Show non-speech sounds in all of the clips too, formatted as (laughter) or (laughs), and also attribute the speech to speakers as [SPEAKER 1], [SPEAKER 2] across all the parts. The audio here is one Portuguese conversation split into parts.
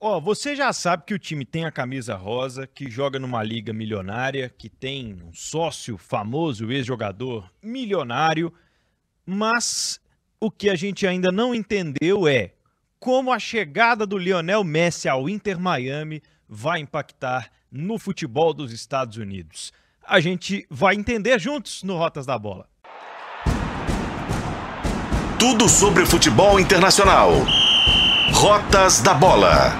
[SPEAKER 1] Ó, você já sabe que o time tem a camisa rosa, que joga numa liga milionária, que tem um sócio famoso, ex-jogador milionário, mas o que a gente ainda não entendeu é como a chegada do Lionel Messi ao Inter Miami vai impactar no futebol dos Estados Unidos. A gente vai entender juntos no Rotas da Bola.
[SPEAKER 2] Tudo sobre futebol internacional. Rotas da Bola.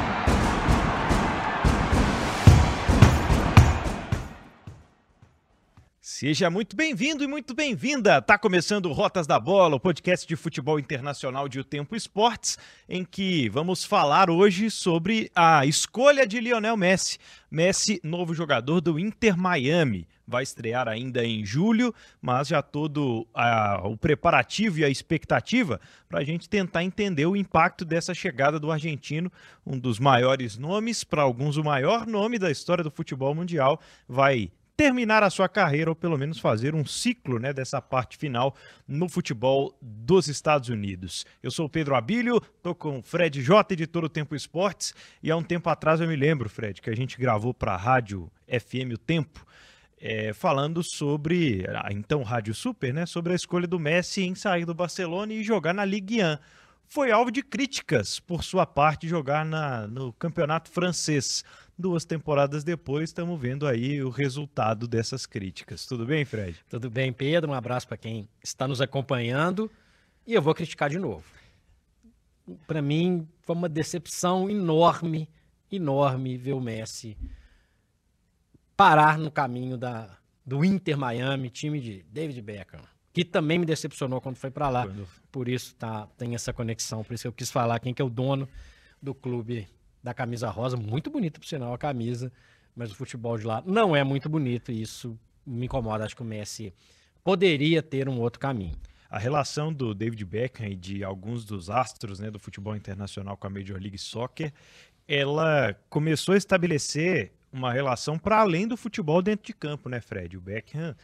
[SPEAKER 1] Seja muito bem-vindo e muito bem-vinda. Tá começando Rotas da Bola, o podcast de futebol internacional de O Tempo Esportes, em que vamos falar hoje sobre a escolha de Lionel Messi. Messi, novo jogador do Inter Miami. Vai estrear ainda em julho, mas já todo o preparativo e a expectativa para a gente tentar entender o impacto dessa chegada do argentino, um dos maiores nomes, para alguns o maior nome da história do futebol mundial, vai terminar a sua carreira ou pelo menos fazer um ciclo né, dessa parte final no futebol dos Estados Unidos. Eu sou o Pedro Abílio, estou com o Fred J, editor do Tempo Esportes, e há um tempo atrás eu me lembro, Fred, que a gente gravou para a rádio FM O Tempo, é, falando sobre, a, então Rádio Super, né, sobre a escolha do Messi em sair do Barcelona e jogar na Ligue 1 foi alvo de críticas por sua parte jogar na, no campeonato francês. Duas temporadas depois, estamos vendo aí o resultado dessas críticas. Tudo bem, Fred?
[SPEAKER 3] Tudo bem, Pedro. Um abraço para quem está nos acompanhando. E eu vou criticar de novo. Para mim, foi uma decepção enorme, enorme ver o Messi parar no caminho da, do Inter Miami, time de David Beckham, que também me decepcionou quando foi para lá. Por isso tá, tem essa conexão, por isso eu quis falar quem que é o dono do clube da camisa rosa, muito bonita por sinal a camisa, mas o futebol de lá não é muito bonito e isso me incomoda. Acho que o Messi poderia ter um outro caminho.
[SPEAKER 1] A relação do David Beckham e de alguns dos astros né, do futebol internacional com a Major League Soccer, ela começou a estabelecer uma relação para além do futebol dentro de campo, né, Fred? O Beckham,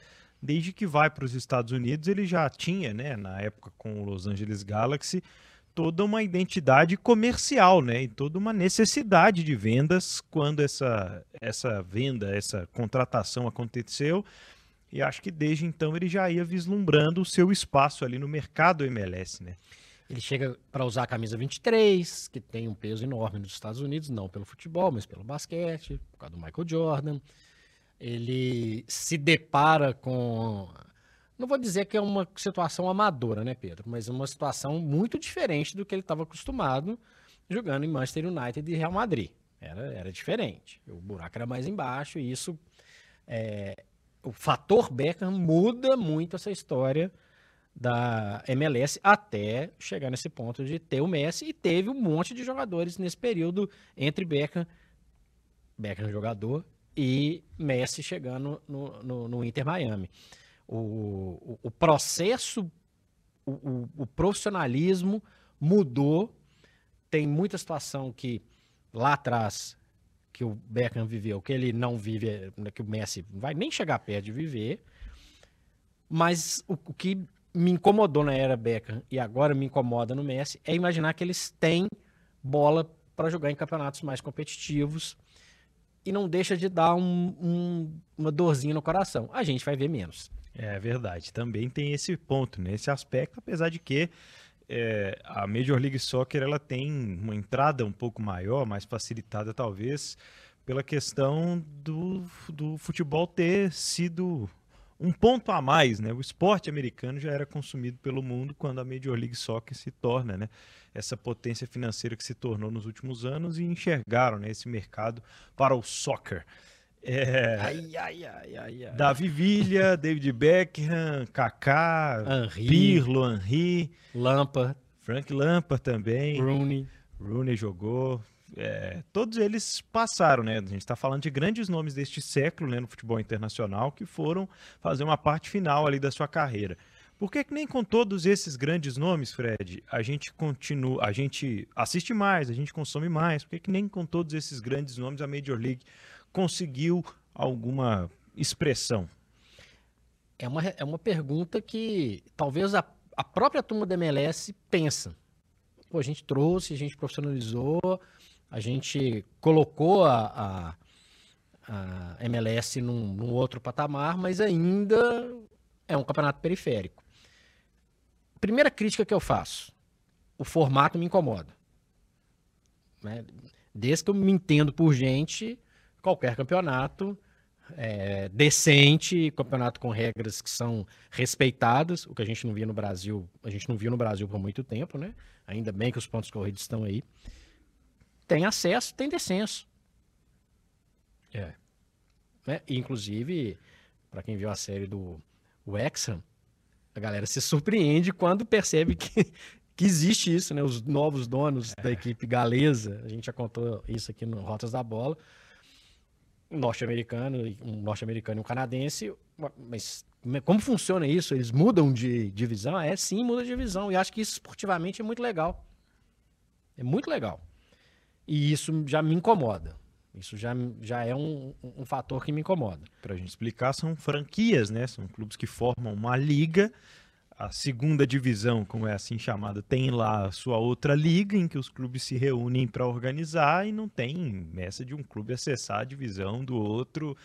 [SPEAKER 1] desde que vai para os Estados Unidos, ele já tinha, né, na época com o Los Angeles Galaxy, toda uma identidade comercial, né? E toda uma necessidade de vendas quando essa, essa venda, essa contratação aconteceu. E acho que desde então ele já ia vislumbrando o seu espaço ali no mercado MLS, né?
[SPEAKER 3] Ele chega para usar a camisa 23, que tem um peso enorme nos Estados Unidos, não pelo futebol, mas pelo basquete, por causa do Michael Jordan. Ele se depara com não vou dizer que é uma situação amadora, né, Pedro? Mas uma situação muito diferente do que ele estava acostumado jogando em Manchester United e Real Madrid. Era, era diferente. O buraco era mais embaixo e isso. É, o fator Beckham muda muito essa história da MLS até chegar nesse ponto de ter o Messi e teve um monte de jogadores nesse período entre Beckham, Beckham jogador, e Messi chegando no, no, no Inter Miami o, o, processo, o, o, o profissionalismo mudou. Tem muita situação que lá atrás que o Beckham viveu, que ele não vive, que o Messi vai nem chegar perto de viver. Mas o, o, que me incomodou na era Beckham e agora me incomoda no Messi é imaginar que eles têm bola para jogar em campeonatos mais competitivos e não deixa de dar um, um, uma dorzinha no coração. A gente vai ver menos.
[SPEAKER 1] É verdade, também tem esse ponto, nesse aspecto, apesar de que é, a Major League Soccer ela tem uma entrada um pouco maior, mais facilitada talvez, pela questão do, do futebol ter sido um ponto a mais, né? O esporte americano já era consumido pelo mundo quando a Major League Soccer se torna, né? Essa potência financeira que se tornou nos últimos anos e enxergaram né, esse mercado para o soccer. É, ai, ai, ai, ai, ai. Davi Villa, David Beckham, Kaká, Henry, Pirlo, Henry,
[SPEAKER 3] Lampard,
[SPEAKER 1] Frank Lampard também,
[SPEAKER 3] Rooney,
[SPEAKER 1] Rooney jogou. É, todos eles passaram, né? A gente está falando de grandes nomes deste século, né, no futebol internacional, que foram fazer uma parte final ali da sua carreira. Por que, que nem com todos esses grandes nomes, Fred, a gente continua, a gente assiste mais, a gente consome mais? Por que, que nem com todos esses grandes nomes a Major League conseguiu alguma expressão?
[SPEAKER 3] É uma, é uma pergunta que talvez a, a própria turma da MLS pensa. Pô, a gente trouxe, a gente profissionalizou, A gente colocou a, a, a MLS num, num outro patamar, mas ainda é um campeonato periférico. Primeira crítica que eu faço: o formato me incomoda. Né? Desde que eu me entendo por gente, qualquer campeonato é, decente, campeonato com regras que são respeitadas, o que a gente não via no Brasil, a gente não viu no Brasil por muito tempo, né? Ainda bem que os pontos corridos estão aí. Tem acesso, tem descenso. É. Né? Inclusive, para quem viu a série do Wexham, a galera se surpreende quando percebe que, (laughs) que existe isso, né? Os novos donos é. da equipe galesa, a gente já contou isso aqui no Rotas da Bola, um norte-americano, um norte-americano e um canadense, mas como funciona isso? Eles mudam de divisão? É, sim, muda de divisão. E acho que isso esportivamente é muito legal. É muito legal. E isso já me incomoda. Isso já, já é um, um fator que me incomoda.
[SPEAKER 1] Para a gente explicar, são franquias, né? São clubes que formam uma liga a segunda divisão, como é assim chamada, tem lá a sua outra liga em que os clubes se reúnem para organizar e não tem essa de um clube acessar a divisão do outro,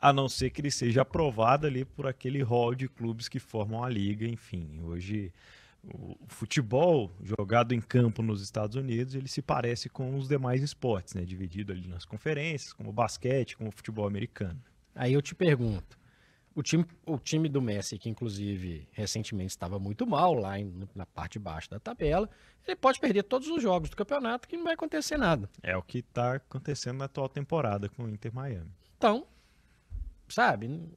[SPEAKER 1] a não ser que ele seja aprovado ali por aquele hall de clubes que formam a liga, enfim. Hoje o futebol jogado em campo nos Estados Unidos, ele se parece com os demais esportes, né, dividido ali nas conferências, como o basquete, como o futebol americano.
[SPEAKER 3] Aí eu te pergunto, o time, o time do Messi, que inclusive recentemente estava muito mal lá em, na parte de baixo da tabela, ele pode perder todos os jogos do campeonato que não vai acontecer nada.
[SPEAKER 1] É o que está acontecendo na atual temporada com o Inter Miami.
[SPEAKER 3] Então, sabe,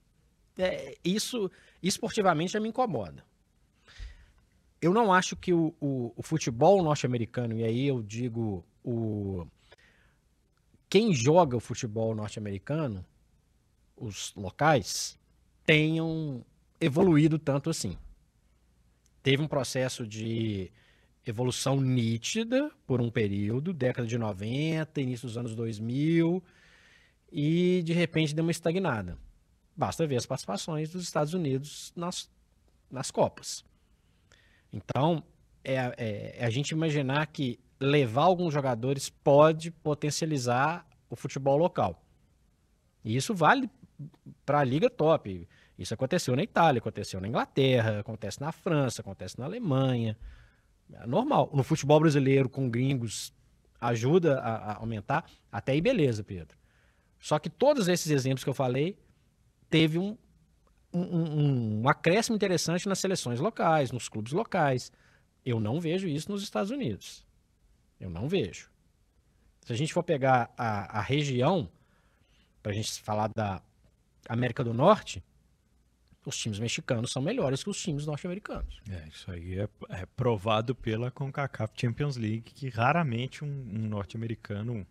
[SPEAKER 3] é, isso esportivamente já me incomoda. Eu não acho que o, o, o futebol norte-americano, e aí eu digo o quem joga o futebol norte-americano, os locais, tenham evoluído tanto assim. Teve um processo de evolução nítida por um período, década de 90, início dos anos 2000, e de repente deu uma estagnada. Basta ver as participações dos Estados Unidos nas, nas Copas. Então, é, é, é a gente imaginar que levar alguns jogadores pode potencializar o futebol local. E isso vale para a liga top. Isso aconteceu na Itália, aconteceu na Inglaterra, acontece na França, acontece na Alemanha. É normal. No futebol brasileiro, com gringos, ajuda a, a aumentar. Até aí, beleza, Pedro. Só que todos esses exemplos que eu falei, teve um, um, um, um acréscimo interessante nas seleções locais, nos clubes locais. Eu não vejo isso nos Estados Unidos. Eu não vejo. Se a gente for pegar a, a região, para a gente falar da América do Norte, os times mexicanos são melhores que os times norte-americanos.
[SPEAKER 1] É, isso aí é, é, provado pela CONCACAF Champions League, que raramente um, um norte-americano,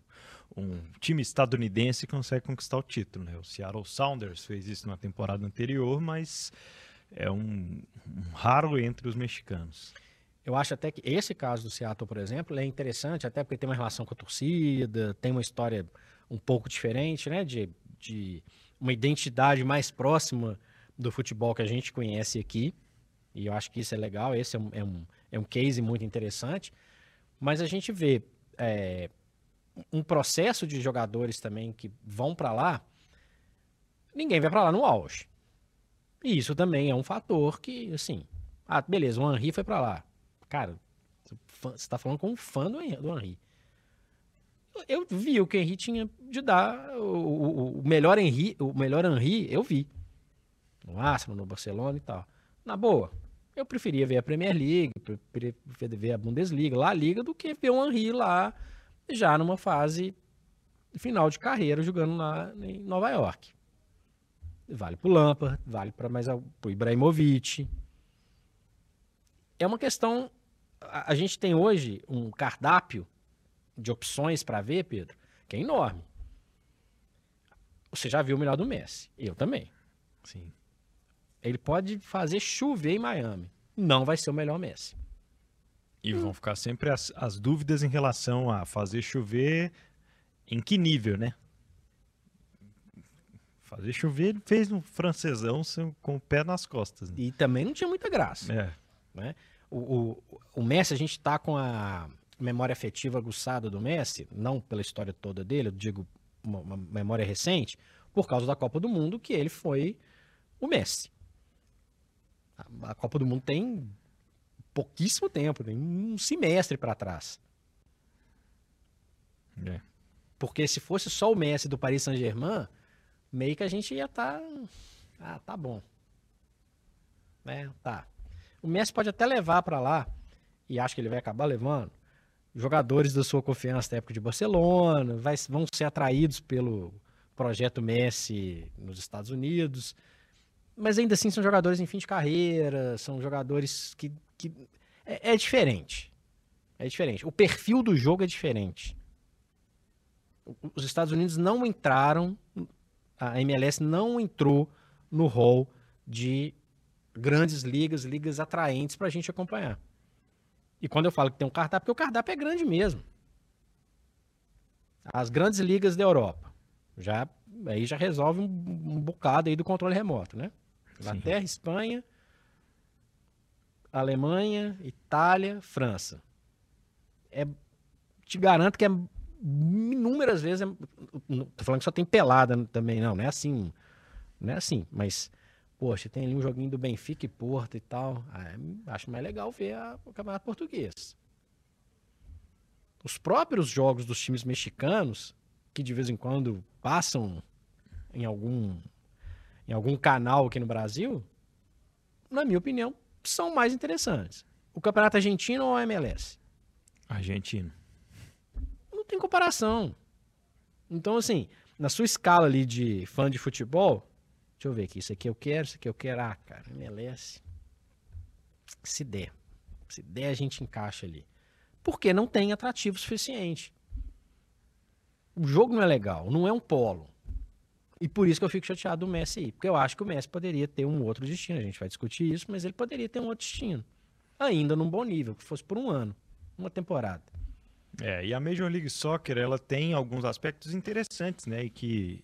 [SPEAKER 1] um, time estadunidense consegue conquistar o título. Né? O Seattle Sounders fez isso na temporada anterior, mas é um, um raro entre os mexicanos.
[SPEAKER 3] Eu acho até que esse caso do Seattle, por exemplo, é interessante, até porque tem uma relação com a torcida, tem uma história um pouco diferente, né? De, de uma identidade mais próxima do futebol que a gente conhece aqui. E eu acho que isso é legal, esse é um, é um, é um case muito interessante. Mas a gente vê é, um processo de jogadores também que vão para lá, ninguém vai para lá no auge. E isso também é um fator que, assim, ah, beleza, o Henry foi para lá. Cara, você está falando com um fã do Henry eu vi o que o Henry tinha de dar, o, o, o, melhor Henry, o melhor Henry, eu vi. No Arsenal, no Barcelona e tal. Na boa, eu preferia ver a Premier League, ver a Bundesliga, lá a Liga, do que ver o Henry lá, já numa fase final de carreira, jogando lá em Nova York. Vale pro Lampard, vale para mais pro Ibrahimovic. É uma questão. A, a gente tem hoje um cardápio de opções para ver, Pedro, que é enorme. Você já viu o melhor do Messi. Eu também.
[SPEAKER 1] Sim.
[SPEAKER 3] Ele pode fazer chover em Miami. Não vai ser o melhor Messi.
[SPEAKER 1] E hum. vão ficar sempre as, as dúvidas em relação a fazer chover em que nível, né? Fazer chover ele fez no francesão com o pé nas costas. Né?
[SPEAKER 3] E também não tinha muita graça.
[SPEAKER 1] É.
[SPEAKER 3] Né? O, o, o Messi, a gente tá com a memória afetiva aguçada do Messi, não pela história toda dele, eu digo uma, uma memória recente, por causa da Copa do Mundo, que ele foi o Messi. A, a Copa do Mundo tem pouquíssimo tempo, tem um semestre para trás.
[SPEAKER 1] É.
[SPEAKER 3] Porque se fosse só o Messi do Paris Saint-Germain, meio que a gente ia estar. Tá... Ah, tá bom. Né? Tá. O Messi pode até levar para lá, e acho que ele vai acabar levando, jogadores da sua confiança da época de Barcelona, vai, vão ser atraídos pelo projeto Messi nos Estados Unidos. Mas ainda assim são jogadores em fim de carreira, são jogadores que. Que é, é diferente. É diferente. O perfil do jogo é diferente. Os Estados Unidos não entraram, a MLS não entrou no hall de grandes ligas, ligas atraentes para a gente acompanhar. E quando eu falo que tem um cardápio, porque o cardápio é grande mesmo. As grandes ligas da Europa. Já, aí já resolve um, um bocado aí do controle remoto, né? Inglaterra. Espanha, Alemanha, Itália, França. É, te garanto que é inúmeras vezes. É, tô falando que só tem pelada também, não, não é assim. Não é assim, mas Poxa, tem ali um joguinho do Benfica e Porto e tal. Ah, acho mais legal ver a, o Campeonato Português. Os próprios jogos dos times mexicanos, que de vez em quando passam em algum, em algum canal aqui no Brasil, na minha opinião, são mais interessantes. O Campeonato Argentino ou a MLS?
[SPEAKER 1] Argentino.
[SPEAKER 3] Não tem comparação. Então, assim, na sua escala ali de fã de futebol, Deixa eu ver aqui. Isso aqui eu quero, isso aqui eu quero. Ah, cara, MLS. Se der. Se der, a gente encaixa ali. Porque não tem atrativo suficiente. O jogo não é legal, não é um polo. E por isso que eu fico chateado do Messi aí. Porque eu acho que o Messi poderia ter um outro destino. A gente vai discutir isso, mas ele poderia ter um outro destino. Ainda num bom nível, que fosse por um ano, uma temporada.
[SPEAKER 1] É, e a Major League Soccer, ela tem alguns aspectos interessantes, né? E que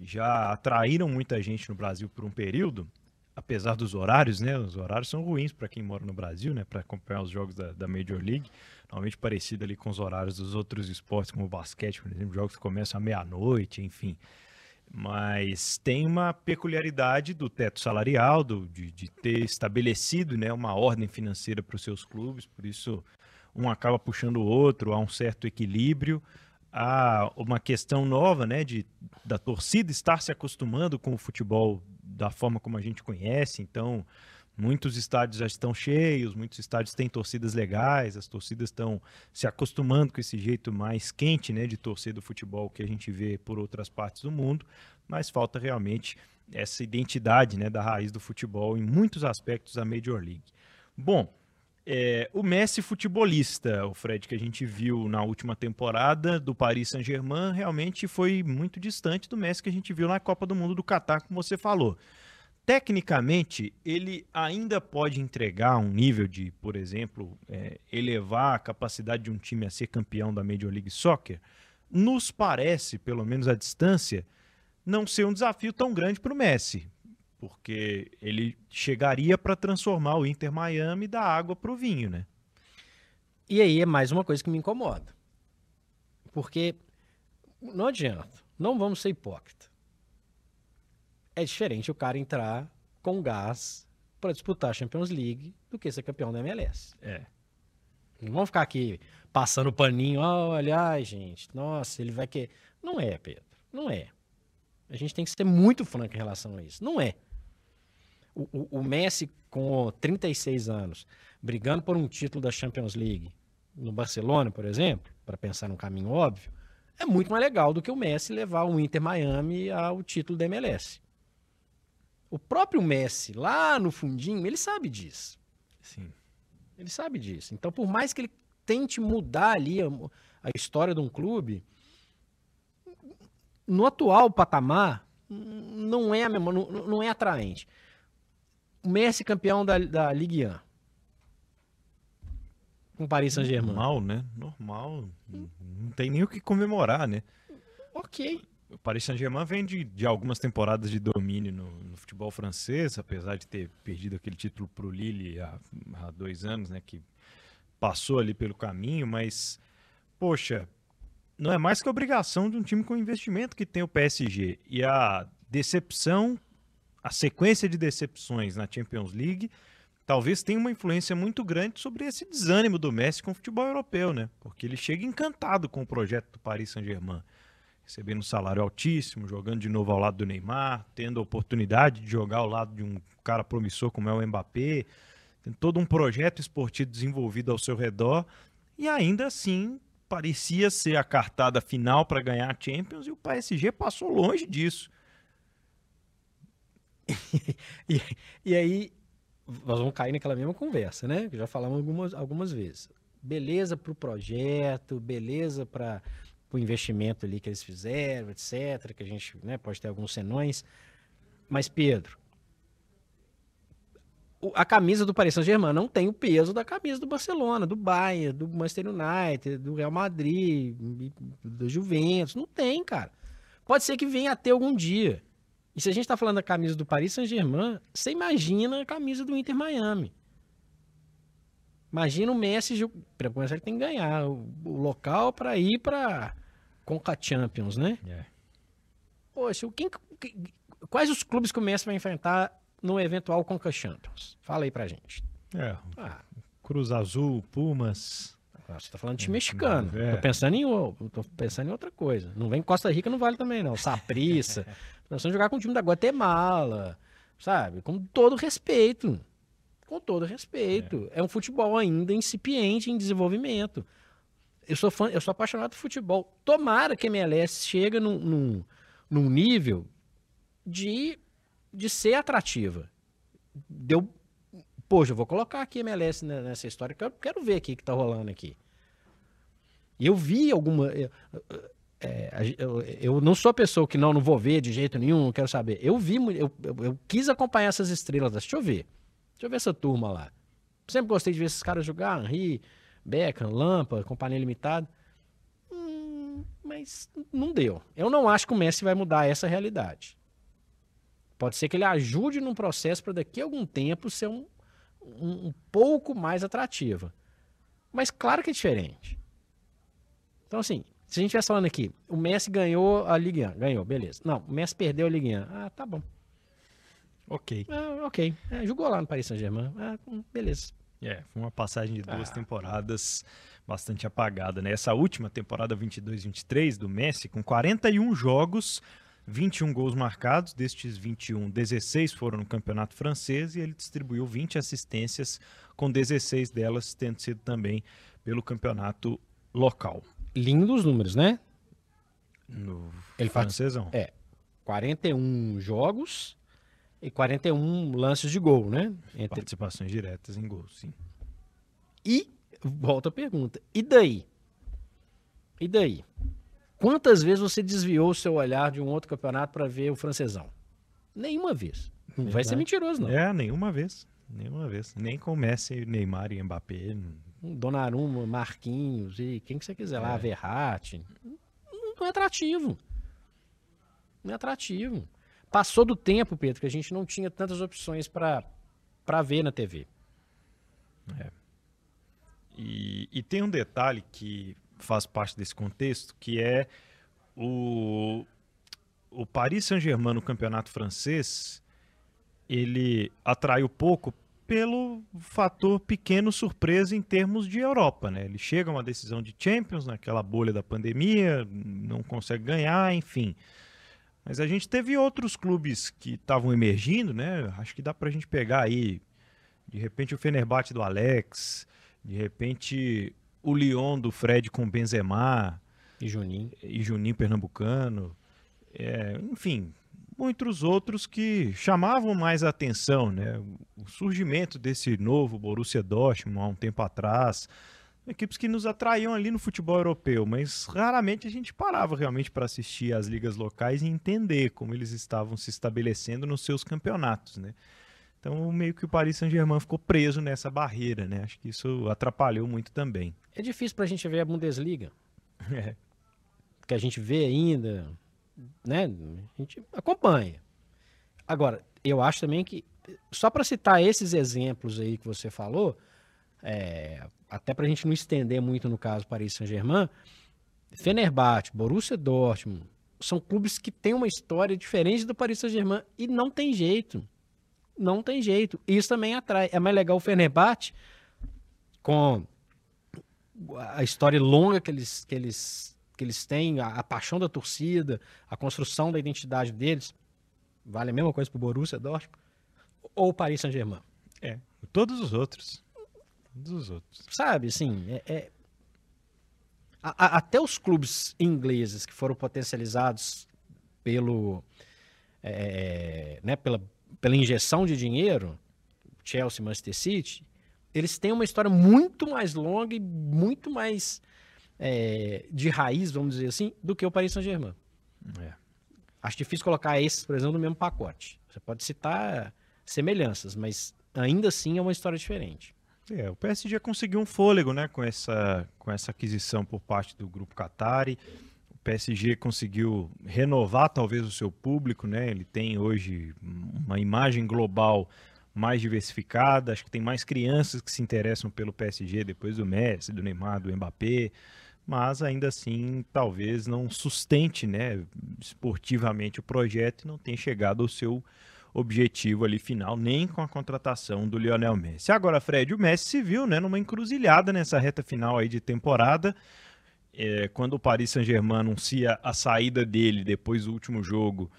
[SPEAKER 1] já atraíram muita gente no Brasil por um período, apesar dos horários, né? Os horários são ruins para quem mora no Brasil, né? Para acompanhar os jogos da, da, Major League, normalmente parecido ali com os horários dos outros esportes, como o basquete, por exemplo, jogos que começam à meia-noite, enfim. Mas tem uma peculiaridade do teto salarial, do, de, de ter estabelecido né, uma ordem financeira para os seus clubes, por isso um acaba puxando o outro, há um certo equilíbrio há uma questão nova, né, de da torcida estar se acostumando com o futebol da forma como a gente conhece. Então, muitos estádios já estão cheios, muitos estádios têm torcidas legais, as torcidas estão se acostumando com esse jeito mais quente, né, de torcer do futebol que a gente vê por outras partes do mundo, mas falta realmente essa identidade, né, da raiz do futebol em muitos aspectos da Major League. Bom, é, o Messi futebolista, o Fred, que a gente viu na última temporada do Paris Saint-Germain, realmente foi muito distante do Messi que a gente viu na Copa do Mundo do Catar, como você falou. Tecnicamente, ele ainda pode entregar um nível de, por exemplo, é, elevar a capacidade de um time a ser campeão da Major League Soccer? Nos parece, pelo menos à distância, não ser um desafio tão grande para o Messi porque ele chegaria para transformar o Inter Miami da água para o vinho, né?
[SPEAKER 3] E aí é mais uma coisa que me incomoda. Porque não adianta, não vamos ser hipócritas. É diferente o cara entrar com gás para disputar a Champions League do que ser campeão da MLS.
[SPEAKER 1] É.
[SPEAKER 3] Não vamos ficar aqui passando paninho, olha, ai, gente, nossa, ele vai que Não é, Pedro, não é. A gente tem que ser muito franco em relação a isso. Não é o, o, Messi com 36 anos, brigando por um título da Champions League no Barcelona, por exemplo, para pensar num caminho óbvio, é muito mais legal do que o Messi levar o Inter Miami ao título da MLS. O próprio Messi, lá no fundinho, ele sabe disso.
[SPEAKER 1] Sim.
[SPEAKER 3] Ele sabe disso. Então, por mais que ele tente mudar ali a, a história de um clube, no atual patamar, não é, a mesma, não, não é atraente o Messi campeão da, da Ligue 1. Com Paris Saint-Germain.
[SPEAKER 1] Normal, né? Normal. Não tem nem o que comemorar, né?
[SPEAKER 3] Ok.
[SPEAKER 1] O Paris Saint-Germain vem de, de algumas temporadas de domínio no, no, futebol francês, apesar de ter perdido aquele título para o Lille há, há, dois anos, né? Que passou ali pelo caminho, mas, poxa, não é mais que obrigação de um time com investimento que tem o PSG. E a decepção, a sequência de decepções na Champions League, talvez tenha uma influência muito grande sobre esse desânimo do Messi com o futebol europeu, né? Porque ele chega encantado com o projeto do Paris Saint-Germain. Recebendo um salário altíssimo, jogando de novo ao lado do Neymar, tendo a oportunidade de jogar ao lado de um cara promissor como é o Mbappé, tem todo um projeto esportivo desenvolvido ao seu redor e ainda assim parecia ser a cartada final para ganhar a Champions e o PSG passou longe disso. (laughs)
[SPEAKER 3] e, e, aí nós vamos cair naquela mesma conversa, né? Que já falamos algumas, algumas vezes. Beleza para o projeto, beleza para o investimento ali que eles fizeram, etc. Que a gente né, pode ter alguns senões. Mas, Pedro, a camisa do Paris Saint-Germain não tem o peso da camisa do Barcelona, do Bayern, do Manchester United, do Real Madrid, do Juventus. Não tem, cara. Pode ser que venha a ter algum dia. E se a gente está falando da camisa do Paris Saint-Germain, você imagina a camisa do Inter Miami. Imagina o Messi, para começar, ele tem que ganhar o, o local para ir para Conca Champions, né? É. Poxa, quem, quais os clubes que o Messi vai enfrentar no eventual Conca Champions? Fala aí pra gente.
[SPEAKER 1] É. Ah. Cruz Azul, Pumas.
[SPEAKER 3] Ah, você tá falando de time mexicano. É. Tô, pensando em, tô pensando em outra coisa. Não vem Costa Rica, não vale também, não. Saprissa. (laughs) tô pensando em jogar com o time da Guatemala. Sabe? Com todo respeito. Com todo respeito. É. é um futebol ainda incipiente em desenvolvimento. Eu sou fã, eu sou apaixonado por futebol. Tomara que a MLS chegue num, num, num nível de de ser atrativa. Deu. Poxa, eu vou colocar aqui MLS nessa história, que eu quero ver aqui o que tá rolando aqui. Eu vi alguma. Eu, é, eu, eu, não sou a pessoa que não, não vou ver de jeito nenhum, não quero saber. Eu vi, eu, eu, eu, quis acompanhar essas estrelas. Deixa eu ver. Deixa eu ver essa turma lá. Sempre gostei de ver esses caras jogar. Henry, Beckham, Lampa, Companhia Limitada. Hum, mas não deu. Eu não acho que o Messi vai mudar essa realidade. Pode ser que ele ajude num processo para daqui a algum tempo ser um, um, um, pouco mais atrativa. Mas claro que é diferente. Então, assim, se a gente estivesse falando aqui, o Messi ganhou a Ligue 1, ganhou, beleza. Não, o Messi perdeu a Ligue 1. Ah, tá bom.
[SPEAKER 1] Ok.
[SPEAKER 3] Ah, ok. É, jogou lá no Paris Saint-Germain. Ah, beleza.
[SPEAKER 1] É, foi uma passagem de duas ah. temporadas bastante apagada, né? Essa última temporada 22-23 do Messi, com 41 jogos, 21 gols marcados, destes 21, 16 foram no campeonato francês e ele distribuiu 20 assistências, com 16 delas tendo sido também pelo campeonato local.
[SPEAKER 3] Lindos números, né?
[SPEAKER 1] No ele francesão.
[SPEAKER 3] Faz, é, 41 jogos e 41 lances de gol, né?
[SPEAKER 1] Entre... Participações diretas em gols, sim.
[SPEAKER 3] E, volta a pergunta, e daí? E daí? Quantas vezes você desviou o seu olhar de um outro campeonato para ver o francesão? Nenhuma vez. Não vai ser mentiroso, não.
[SPEAKER 1] É, nenhuma vez. Nenhuma vez. Nem com Messi, Neymar e Mbappé.
[SPEAKER 3] Donnarumma, Marquinhos e quem que você quiser é. lá, Verratti. Não é atrativo. Não é atrativo. Passou do tempo, Pedro, que a gente não tinha tantas opções para ver na TV.
[SPEAKER 1] É. E, e tem um detalhe que faz parte desse contexto, que é o, o Paris Saint-Germain no campeonato francês, ele atraiu pouco pelo fator pequeno surpresa em termos de Europa, né? Ele chega a uma decisão de Champions naquela bolha da pandemia, não consegue ganhar, enfim. Mas a gente teve outros clubes que estavam emergindo, né? Acho que dá pra gente pegar aí, de repente o Fenerbahçe do Alex, de repente o Lyon do Fred com Benzema.
[SPEAKER 3] E Juninho.
[SPEAKER 1] E Juninho Pernambucano. É, enfim, muitos outros que chamavam mais a atenção, né? O surgimento desse novo Borussia Dortmund há um tempo atrás, equipes que nos atraíam ali no futebol europeu, mas raramente a gente parava realmente para assistir às ligas locais e entender como eles estavam se estabelecendo nos seus campeonatos, né? Então, meio que o Paris Saint-Germain ficou preso nessa barreira, né? Acho que isso atrapalhou muito também.
[SPEAKER 3] É difícil para a gente ver a Bundesliga. (laughs) É. Que a gente vê ainda, né? A gente acompanha. Agora, eu acho também que, só para citar esses exemplos aí que você falou, é, até para a gente não estender muito no caso Paris Saint-Germain, Fenerbahçe, Borussia Dortmund, são clubes que têm uma história diferente do Paris Saint-Germain e não tem jeito. Não tem jeito. Isso também atrai. É mais legal o Fenerbahçe com a história longa que eles, que eles, que eles têm, a, a paixão da torcida, a construção da identidade deles. Vale a mesma coisa para o Borussia Dortmund ou o Paris Saint-Germain?
[SPEAKER 1] É, todos os outros. Todos os outros.
[SPEAKER 3] Sabe, assim, é, é... A, a, até os clubes ingleses que foram potencializados pelo, é, né, pela, pela injeção de dinheiro, Chelsea, Manchester City, eles têm uma história muito mais longa e muito mais é, de raiz, vamos dizer assim, do que o Paris Saint-Germain. É. Acho difícil colocar esses, por exemplo, no mesmo pacote. Você pode citar semelhanças, mas ainda assim é uma história diferente.
[SPEAKER 1] É, o PSG conseguiu um fôlego né, com, essa, com essa aquisição por parte do grupo Qatari. O PSG conseguiu renovar talvez o seu público, né? Ele tem hoje uma imagem global mais diversificada, acho que tem mais crianças que se interessam pelo PSG depois do Messi, do Neymar, do Mbappé, mas ainda assim talvez não sustente, né, esportivamente o projeto e não tenha chegado ao seu objetivo ali final, nem com a contratação do Lionel Messi. Agora, Fred, o Messi se viu né, numa encruzilhada nessa reta final aí de temporada. É, quando o Paris Saint-Germain anuncia a saída dele depois do último jogo,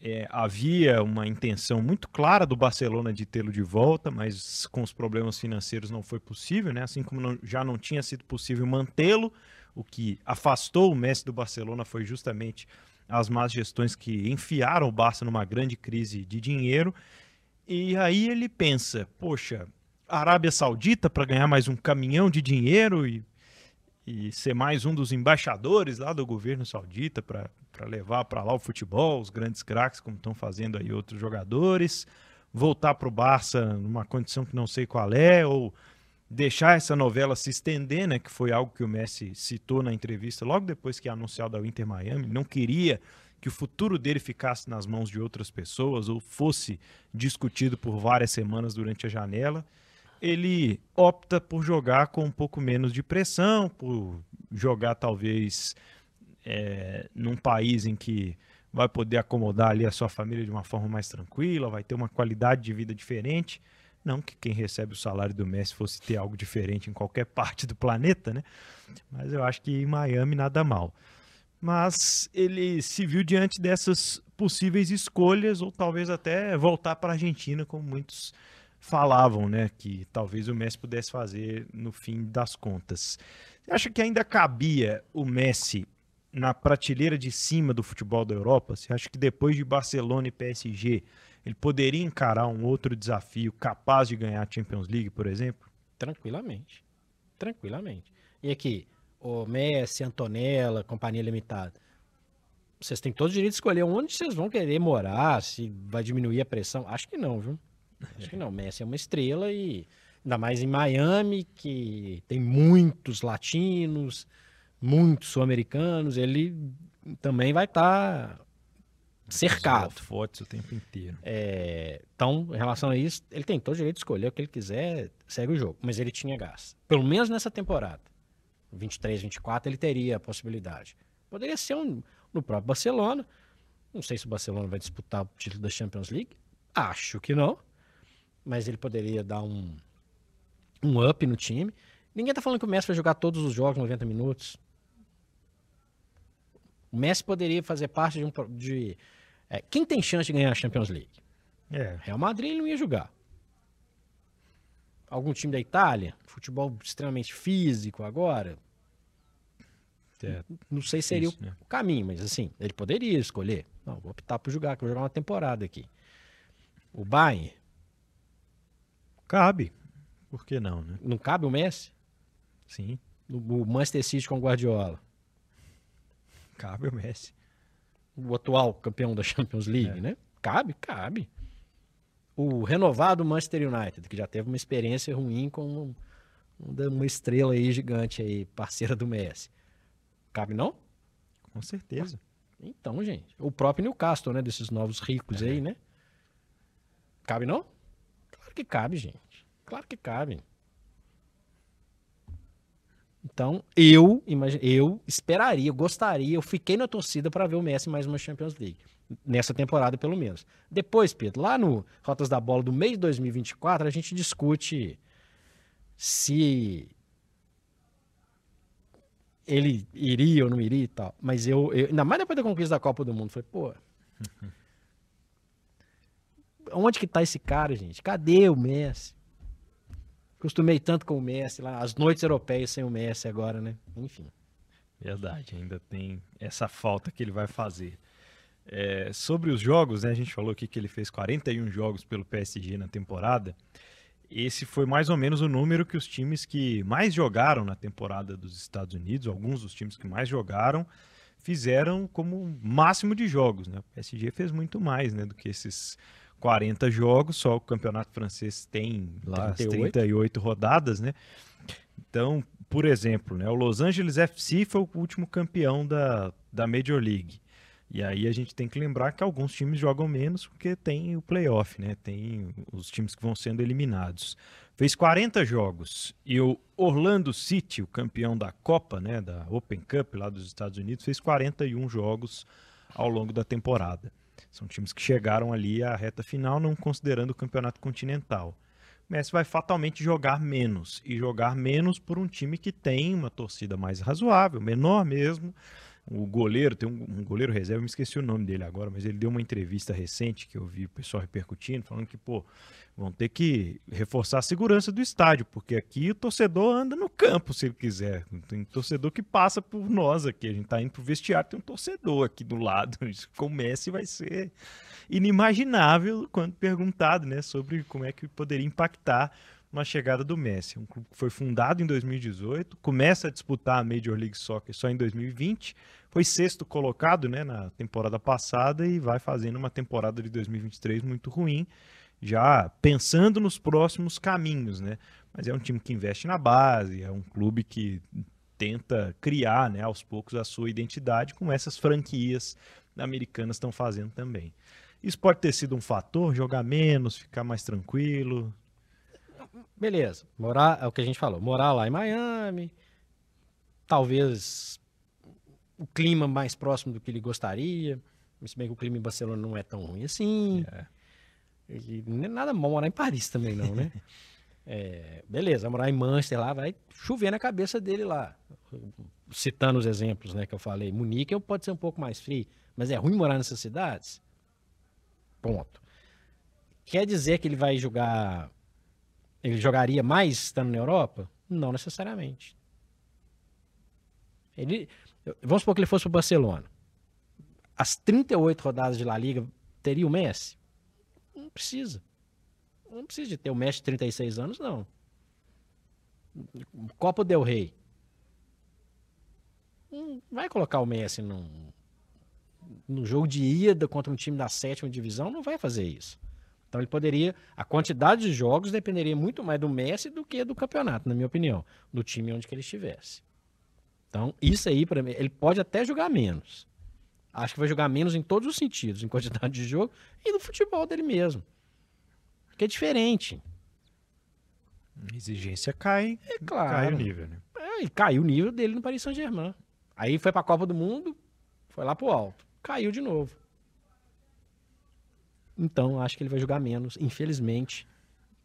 [SPEAKER 1] é, havia uma intenção muito clara do Barcelona de tê-lo de volta, mas com os problemas financeiros não foi possível, né? assim como não, já não tinha sido possível mantê-lo. O que afastou o Messi do Barcelona foi justamente as más gestões que enfiaram o Barça numa grande crise de dinheiro. E aí ele pensa: poxa, Arábia Saudita para ganhar mais um caminhão de dinheiro e, e ser mais um dos embaixadores lá do governo saudita para levar para lá o futebol, os grandes craques, como estão fazendo aí outros jogadores. Voltar para o Barça numa condição que não sei qual é, ou deixar essa novela se estender, né, que foi algo que o Messi citou na entrevista logo depois que anunciado ao Inter Miami, não queria que o futuro dele ficasse nas mãos de outras pessoas ou fosse discutido por várias semanas durante a janela. Ele opta por jogar com um pouco menos de pressão, por jogar talvez é, num país em que vai poder acomodar ali a sua família de uma forma mais tranquila, vai ter uma qualidade de vida diferente. Não que quem recebe o salário do Messi fosse ter algo diferente em qualquer (laughs) parte do planeta, né? Mas eu acho que em Miami nada mal. Mas ele se viu diante dessas possíveis escolhas, ou talvez até voltar para a Argentina, como muitos falavam, né? Que talvez o Messi pudesse fazer no fim das contas. Você acha que ainda cabia o Messi na prateleira de cima do futebol da Europa? Você acha que depois de Barcelona e PSG ele poderia encarar um outro desafio capaz de ganhar a Champions League, por exemplo?
[SPEAKER 3] Tranquilamente. Tranquilamente. E aqui, o Messi, Antonella, Companhia Limitada. Vocês têm todo o direito de escolher onde vocês vão querer morar, se vai diminuir a pressão. Acho que não, viu? Acho que não. Messi é uma estrela e ainda mais em Miami, que tem muitos latinos, muitos sul-americanos, ele também vai estar tá cercado.
[SPEAKER 1] Fotos o tempo inteiro.
[SPEAKER 3] É, então, em relação a isso, ele tem todo o direito de escolher o que ele quiser, segue o jogo. Mas ele tinha gás. Pelo menos nessa temporada. 23, 24, ele teria a possibilidade. Poderia ser um, no próprio Barcelona. Não sei se o Barcelona vai disputar o título da Champions League. Acho que não. Mas ele poderia dar um, um up no time. Ninguém tá falando que o Messi vai jogar todos os jogos 90 minutos. O Messi poderia fazer parte de um. De, é, quem tem chance de ganhar a Champions League?
[SPEAKER 1] É.
[SPEAKER 3] Real Madrid não ia jogar. Algum time da Itália? Futebol extremamente físico agora? É, não sei se seria isso, o, né? caminho, mas assim, ele poderia escolher. Não, vou optar por jogar, que vou jogar uma temporada aqui. O Bayern.
[SPEAKER 1] Cabe. Por que não, né?
[SPEAKER 3] Não cabe o Messi?
[SPEAKER 1] Sim.
[SPEAKER 3] O Manchester City com o Guardiola.
[SPEAKER 1] Cabe o Messi.
[SPEAKER 3] O atual campeão da Champions League, é. né? Cabe, cabe. O renovado Manchester United, que já teve uma experiência ruim com uma estrela aí gigante aí, parceira do Messi. Cabe não?
[SPEAKER 1] Com certeza.
[SPEAKER 3] Então, gente, o próprio Newcastle, né, desses novos ricos é. aí, né? Cabe não? Claro que cabe, gente. Claro que cabe. Então, eu, imagine, eu esperaria, eu gostaria, eu fiquei na torcida para ver o Messi mais uma Champions League. Nessa temporada, pelo menos. Depois, Pedro, lá no Rotas da Bola do mês de 2024, a gente discute se ele iria ou não iria e tal. Mas eu, eu ainda mais depois da conquista da Copa do Mundo, falei, pô. (laughs) onde que tá esse cara, gente? Cadê o Messi? Costumei tanto com o Messi lá, as noites europeias sem o Messi agora, né? Enfim.
[SPEAKER 1] Verdade, ainda tem essa falta que ele vai fazer. É, sobre os jogos, né, a gente falou aqui que ele fez 41 jogos pelo PSG na temporada. Esse foi mais ou menos o número que os times que mais jogaram na temporada dos Estados Unidos, alguns dos times que mais jogaram, fizeram como máximo de jogos. Né? O PSG fez muito mais né, do que esses 40 jogos, só o campeonato francês tem lá 38. 38 rodadas, né? Então, por exemplo, né, o Los Angeles FC foi o último campeão da, da Major League. E aí a gente tem que lembrar que alguns times jogam menos porque tem o playoff, né? Tem os times que vão sendo eliminados. Fez 40 jogos e o Orlando City, o campeão da Copa, né, da Open Cup lá dos Estados Unidos, fez 41 jogos ao longo da temporada. São times que chegaram ali à reta final, não considerando o campeonato continental. O Messi vai fatalmente jogar menos e jogar menos por um time que tem uma torcida mais razoável, menor mesmo o goleiro, tem um, um, goleiro reserva, me esqueci o nome dele agora, mas ele deu uma entrevista recente que eu vi o pessoal repercutindo, falando que, pô, vão ter que reforçar a segurança do estádio, porque aqui o torcedor anda no campo se ele quiser. Tem torcedor que passa por nós aqui. A gente tá indo pro vestiário, tem um torcedor aqui do lado. (laughs) Isso com o Messi vai ser inimaginável quando perguntado, né, sobre como é que poderia impactar uma chegada do Messi. Um clube que foi fundado em 2018, começa a disputar a Major League Soccer só em 2020, foi sexto colocado né, na temporada passada e vai fazendo uma temporada de 2023 muito ruim, já pensando nos próximos caminhos. Né? Mas é um time que investe na base, é um clube que tenta criar né, aos poucos a sua identidade, como essas franquias americanas estão fazendo também. Isso pode ter sido um fator, jogar menos, ficar mais tranquilo,
[SPEAKER 3] beleza, morar, é o que a gente falou, morar lá em Miami, talvez o clima mais próximo do que ele gostaria, se bem que o clima em Barcelona não é tão ruim assim. É. E não é nada mal morar em Paris também não, né? (laughs) é, beleza, morar em Manchester lá, vai chover na cabeça dele lá. Citando os exemplos né, que eu falei, Munique pode ser um pouco mais frio, mas é ruim morar nessas cidades? Ponto. Quer dizer que ele vai jogar ele jogaria mais estando na Europa? Não necessariamente. Ele, vamos supor que ele fosse o Barcelona. As 38 rodadas de La Liga teria o Messi? Não precisa. Não precisa de ter o Messi de 36 anos, não. Copa del Rei. Não vai colocar o Messi num, no jogo de ida contra um time da sétima divisão, não vai fazer isso. Então ele poderia, a quantidade de jogos dependeria muito mais do Messi do que do campeonato, na minha opinião, do time onde ele estivesse. Então isso aí para mim, ele pode até jogar menos. Acho que vai jogar menos em todos os sentidos, em quantidade de jogo e no futebol dele mesmo. Que é diferente.
[SPEAKER 1] A exigência cai,
[SPEAKER 3] é claro.
[SPEAKER 1] cai o nível, né?
[SPEAKER 3] É, e caiu o nível dele no Paris Saint-Germain. Aí foi para a Copa do Mundo, foi lá pro alto, caiu de novo. Então, acho que ele vai jogar menos, infelizmente,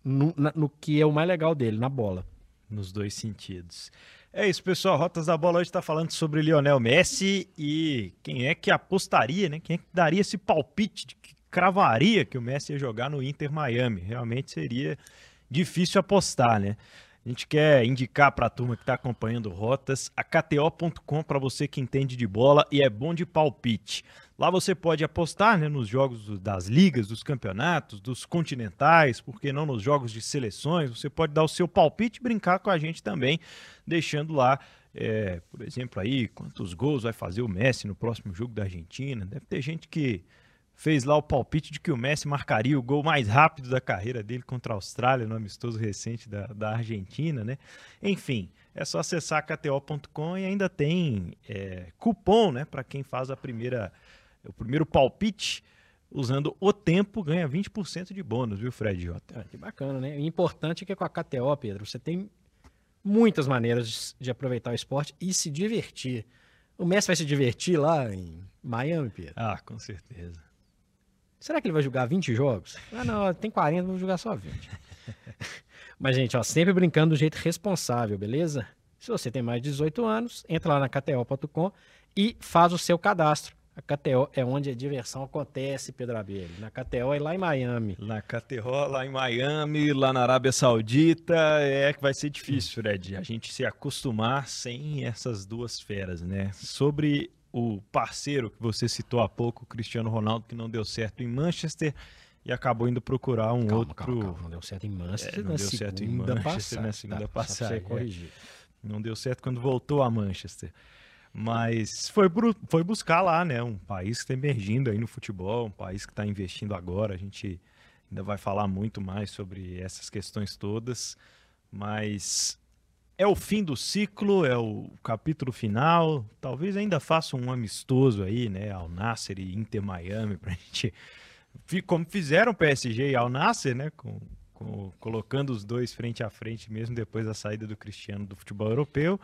[SPEAKER 3] no, na, no que é o mais legal dele, na bola.
[SPEAKER 1] Nos dois sentidos. É isso, pessoal. Rotas da Bola hoje está falando sobre Lionel Messi e quem é que apostaria, né? Quem é que daria esse palpite de que cravaria que o Messi ia jogar no Inter Miami? Realmente seria difícil apostar, né? A gente quer indicar para a turma que está acompanhando Rotas a KTO.com para você que entende de bola e é bom de palpite. Lá você pode apostar né, nos jogos das ligas, dos campeonatos, dos continentais, porque não nos jogos de seleções. Você pode dar o seu palpite e brincar com a gente também, deixando lá, é, por exemplo, aí quantos gols vai fazer o Messi no próximo jogo da Argentina. Deve ter gente que fez lá o palpite de que o Messi marcaria o gol mais rápido da carreira dele contra a Austrália, no amistoso recente da, da Argentina, né? Enfim, é só acessar kto.com e ainda tem é, cupom, né, para quem faz a primeira, o primeiro palpite. Usando o tempo, ganha 20% de bônus, viu, Fred Jota?
[SPEAKER 3] Ah, que bacana, né? O importante é que com a KTO, Pedro, você tem muitas maneiras de, de aproveitar o esporte e se divertir. O Messi vai se divertir lá em Miami, Pedro?
[SPEAKER 1] Ah, com certeza.
[SPEAKER 3] Será que ele vai jogar 20 jogos? Ah, não, tem 40, vou jogar só 20. (laughs) Mas, gente, ó, sempre brincando do jeito responsável, beleza? Se você tem mais de 18 anos, entra lá na KTO.com e faz o seu cadastro. A KTO é onde a diversão acontece, Pedro Abelho. Na KTO é lá em Miami.
[SPEAKER 1] Na KTO, lá em Miami, lá na Arábia Saudita, é que vai ser difícil, Fred, a gente se acostumar sem essas duas feras, né? Sobre o parceiro que você citou há pouco, o Cristiano Ronaldo, que não deu certo em Manchester e acabou indo procurar um
[SPEAKER 3] calma,
[SPEAKER 1] outro.
[SPEAKER 3] Calma, calma, não deu certo em Manchester,
[SPEAKER 1] é, não deu certo em Manchester na segunda tá, passagem.
[SPEAKER 3] corrigir.
[SPEAKER 1] Não deu certo quando voltou a Manchester. Mas foi, foi buscar lá, né? Um país que está emergindo aí no futebol, um país que está investindo agora. A gente ainda vai falar muito mais sobre essas questões todas. Mas é o fim do ciclo, é o capítulo final. Talvez ainda faça um amistoso aí, né? Al Nasser e Inter Miami, (laughs) pra gente. Como fizeram PSG e Al Nasser, né? Com, com, colocando os dois frente a frente, mesmo depois da saída do Cristiano do futebol europeu.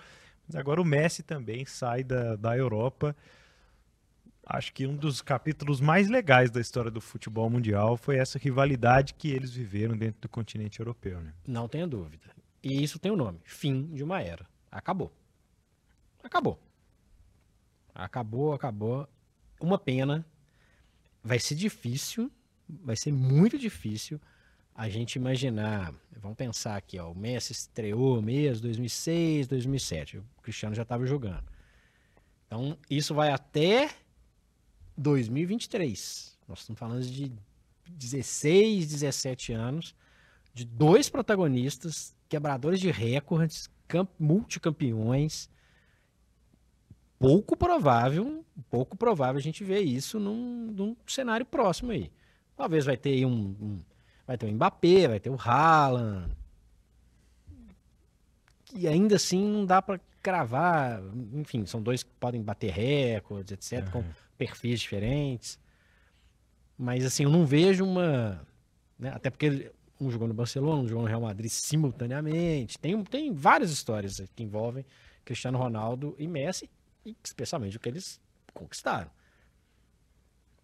[SPEAKER 1] Mas agora o Messi também sai da, da Europa. Acho que um dos capítulos mais legais da história do futebol mundial foi essa rivalidade que eles viveram dentro do continente europeu. Né?
[SPEAKER 3] Não tenha dúvida. E isso tem o um nome: fim de uma era. Acabou. Acabou. Acabou, acabou. Uma pena. Vai ser difícil, vai ser muito difícil a gente imaginar, vamos pensar aqui, ó, o Messi estreou mesmo 2006, 2007, o Cristiano já estava jogando. Então, isso vai até 2023. Nós estamos falando de 16, 17 anos, de dois protagonistas, quebradores de recordes, multicampeões. Pouco provável, pouco provável a gente ver isso num, num cenário próximo aí. Talvez vai ter um, um Vai ter o Mbappé, vai ter o Haaland. E ainda assim não dá para cravar. Enfim, são dois que podem bater recordes, etc., uhum. com perfis diferentes. Mas assim, eu não vejo uma. Né? Até porque um jogou no Barcelona, um jogou no Real Madrid simultaneamente. Tem, tem várias histórias que envolvem Cristiano Ronaldo e Messi, e especialmente o que eles conquistaram.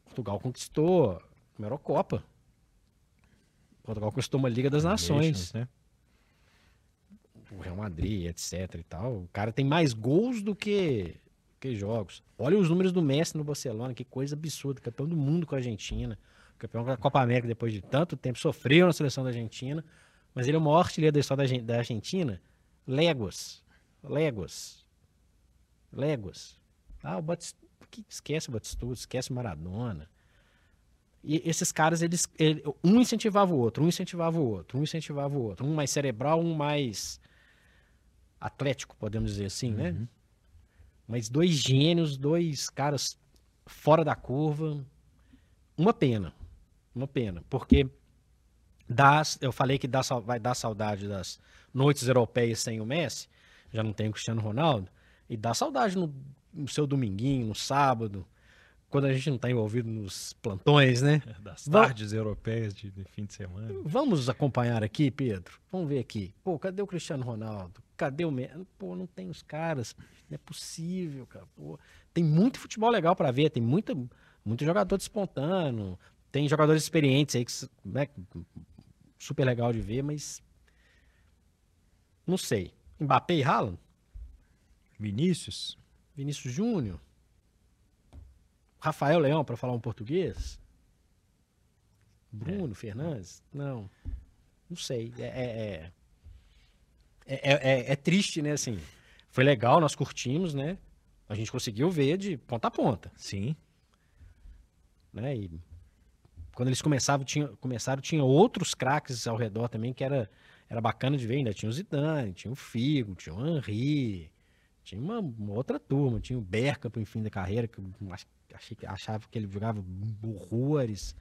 [SPEAKER 3] Portugal conquistou a Eurocopa. Portugal conquistou uma Liga das Nações. né? O Real Madrid, etc e tal. O cara tem mais gols do que, que jogos. Olha os números do Messi no Barcelona, que coisa absurda. Campeão do mundo com a Argentina. Campeão da Copa América depois de tanto tempo. Sofreu na seleção da Argentina. Mas ele é o maior artilheiro da história da Argentina. Léguas. Léguas. Léguas. Ah, o Batistuta. Esquece o Batistuta, esquece o Maradona. E esses caras, eles, ele, um incentivava o outro, um incentivava o outro, um incentivava o outro. Um mais cerebral, um mais atlético, podemos dizer assim, né? uhum. né? Mas dois gênios, dois caras fora da curva. Uma pena. Uma pena. Porque dá, eu falei que dá, vai dar saudade das noites europeias sem o Messi. Já não tem o Cristiano Ronaldo. E dá saudade no, no seu dominguinho, no sábado quando a gente não está envolvido nos plantões, né?
[SPEAKER 1] É, das tardes Va europeias de, de, fim de semana.
[SPEAKER 3] Vamos acompanhar aqui, Pedro? Vamos ver aqui. Pô, cadê o Cristiano Ronaldo? Cadê o Messi? Pô, não tem os caras. Não é possível, cara. Pô, tem muito futebol legal para ver, tem muita, muito jogador espontâneo, tem jogadores experientes aí que né, super legal de ver, mas não sei. Mbappé e Haaland?
[SPEAKER 1] Vinícius?
[SPEAKER 3] Vinícius Júnior? Rafael Leão, para falar um português? Bruno é. Fernandes? Não. Não sei. É é, é, é, é, triste, né? Assim, foi legal, nós curtimos, né? A gente conseguiu ver de ponta a ponta.
[SPEAKER 1] Sim.
[SPEAKER 3] Né? E quando eles começavam, tinha, começaram, tinha outros craques ao redor também que era, era bacana de ver. Ainda tinha o Zidane, tinha o Figo, tinha o Henry, tinha uma, uma outra turma, tinha o Berca pro fim da carreira, que achei, achava que ele jogava horrores.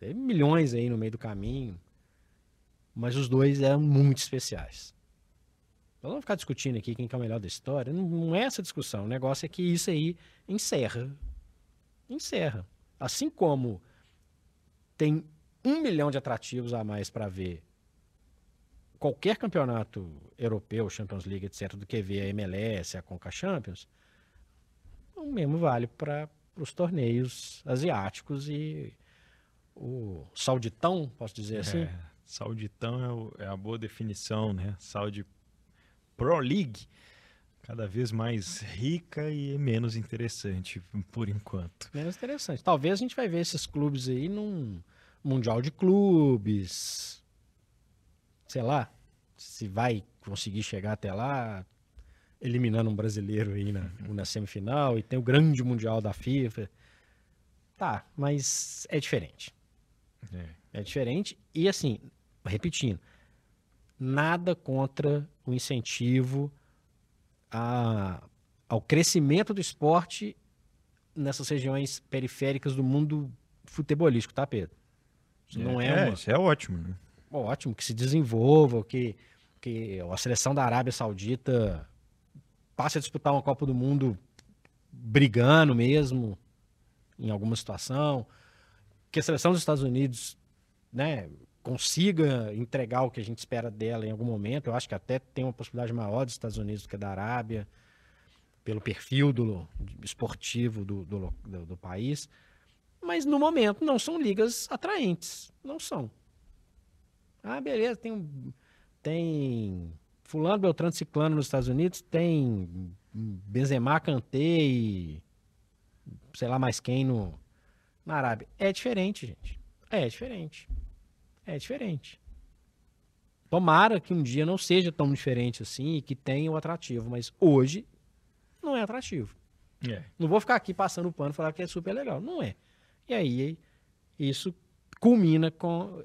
[SPEAKER 3] Teve milhões aí no meio do caminho. Mas os dois eram muito especiais. Nós vamos ficar discutindo aqui quem é o melhor da história. Não, não é essa discussão. O negócio é que isso aí encerra. Encerra. Assim como tem um milhão de atrativos a mais para ver qualquer campeonato europeu, Champions League, etc., do que ver a MLS, a Conca Champions, o mesmo vale para os torneios asiáticos e o sauditão, posso dizer assim?
[SPEAKER 1] É, sauditão é, o, é, a boa definição, né? Saudi Pro League, cada vez mais rica e menos interessante, por enquanto.
[SPEAKER 3] Menos interessante. Talvez a gente vai ver esses clubes aí num Mundial de Clubes, sei lá, se vai conseguir chegar até lá, eliminando um brasileiro aí na, na semifinal, e tem o grande Mundial da FIFA. Tá, mas é diferente. É. é diferente. E assim, repetindo, nada contra o incentivo a, ao crescimento do esporte nessas regiões periféricas do mundo futebolístico, tá, Pedro?
[SPEAKER 1] Isso é, não é, é uma... isso é ótimo, né?
[SPEAKER 3] Ótimo, que se desenvolva, que, que a seleção da Arábia Saudita passe a disputar uma Copa do Mundo brigando mesmo, em alguma situação, que a seleção dos Estados Unidos né, consiga entregar o que a gente espera dela em algum momento. Eu acho que até tem uma possibilidade maior dos Estados Unidos do que da Arábia, pelo perfil do, esportivo do, do, do, do país. Mas no momento não são ligas atraentes. Não são. Ah, beleza, tem, tem fulano, Beltrano, Ciclano nos Estados Unidos, tem Benzema, Kanté e sei lá mais quem no, na Arábia. É diferente, gente. É diferente. É diferente. Tomara que um dia não seja tão diferente assim e que tenha o atrativo, mas hoje não é atrativo. É. Não vou ficar aqui passando o pano e falar que é super legal. Não é. E aí, isso culmina com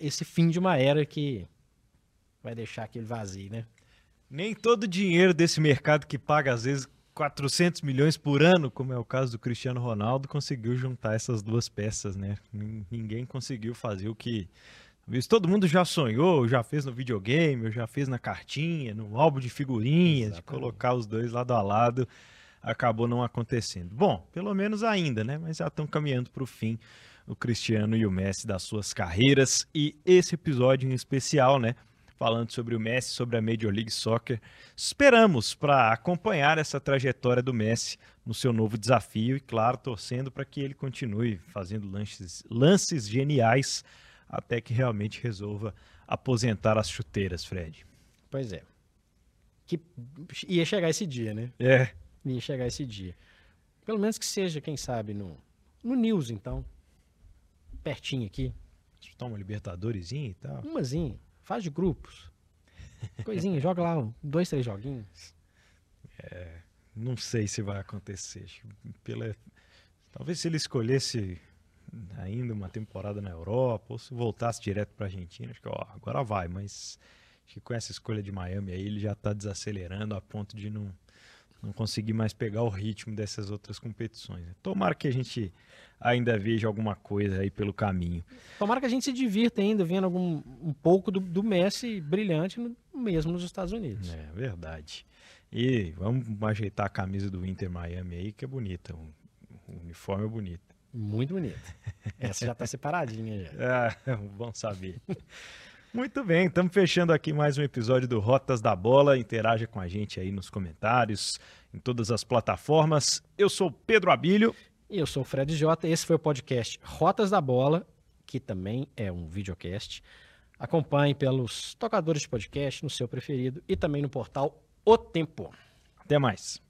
[SPEAKER 3] esse fim de uma era que vai deixar aquele vazio, né?
[SPEAKER 1] Nem todo o dinheiro desse mercado que paga, às vezes, 400 milhões por ano, como é o caso do Cristiano Ronaldo, conseguiu juntar essas duas peças, né? Ninguém conseguiu fazer o que todo mundo já sonhou, já fez no videogame, já fez na cartinha, no álbum de figurinhas, Exatamente. de colocar os dois lado a lado, acabou não acontecendo. Bom, pelo menos ainda, né? Mas já estão caminhando para o fim o Cristiano e o Messi das suas carreiras e esse episódio em especial, né? Falando sobre o Messi, sobre a Major League Soccer. Esperamos para acompanhar essa trajetória do Messi no seu novo desafio e, claro, torcendo para que ele continue fazendo lances, lances geniais até que realmente resolva aposentar as chuteiras, Fred.
[SPEAKER 3] Pois é. Que ia chegar esse dia, né?
[SPEAKER 1] É.
[SPEAKER 3] Ia chegar esse dia. Pelo menos que seja, quem sabe, no, no News, então. Pertinho aqui.
[SPEAKER 1] Toma Libertadores e tal.
[SPEAKER 3] Umazinha. Faz de grupos. Coisinha, (laughs) joga lá dois, três joguinhos.
[SPEAKER 1] É, não sei se vai acontecer. Pela, talvez se ele escolhesse ainda uma temporada na Europa, ou se voltasse direto para a Argentina, acho que ó, agora vai, mas acho que com essa escolha de Miami aí ele já está desacelerando a ponto de não, não conseguir mais pegar o ritmo dessas outras competições. Tomara que a gente ainda veja alguma coisa aí pelo caminho.
[SPEAKER 3] Tomara que a gente se divirta ainda vendo algum, um pouco do, do Messi brilhante no, mesmo nos Estados Unidos.
[SPEAKER 1] É verdade. E vamos ajeitar a camisa do Inter Miami aí, que é bonita. O, o uniforme é bonito.
[SPEAKER 3] Muito bonito. Essa já está separadinha já. (laughs)
[SPEAKER 1] É, bom saber. Muito bem, estamos fechando aqui mais um episódio do Rotas da Bola. Interaja com a gente aí nos comentários, em todas as plataformas. Eu sou Pedro Abílio.
[SPEAKER 3] E eu sou o Fred Jota. Esse foi o podcast Rotas da Bola, que também é um videocast. Acompanhe pelos tocadores de podcast, no seu preferido, e também no portal O Tempo.
[SPEAKER 1] Até mais.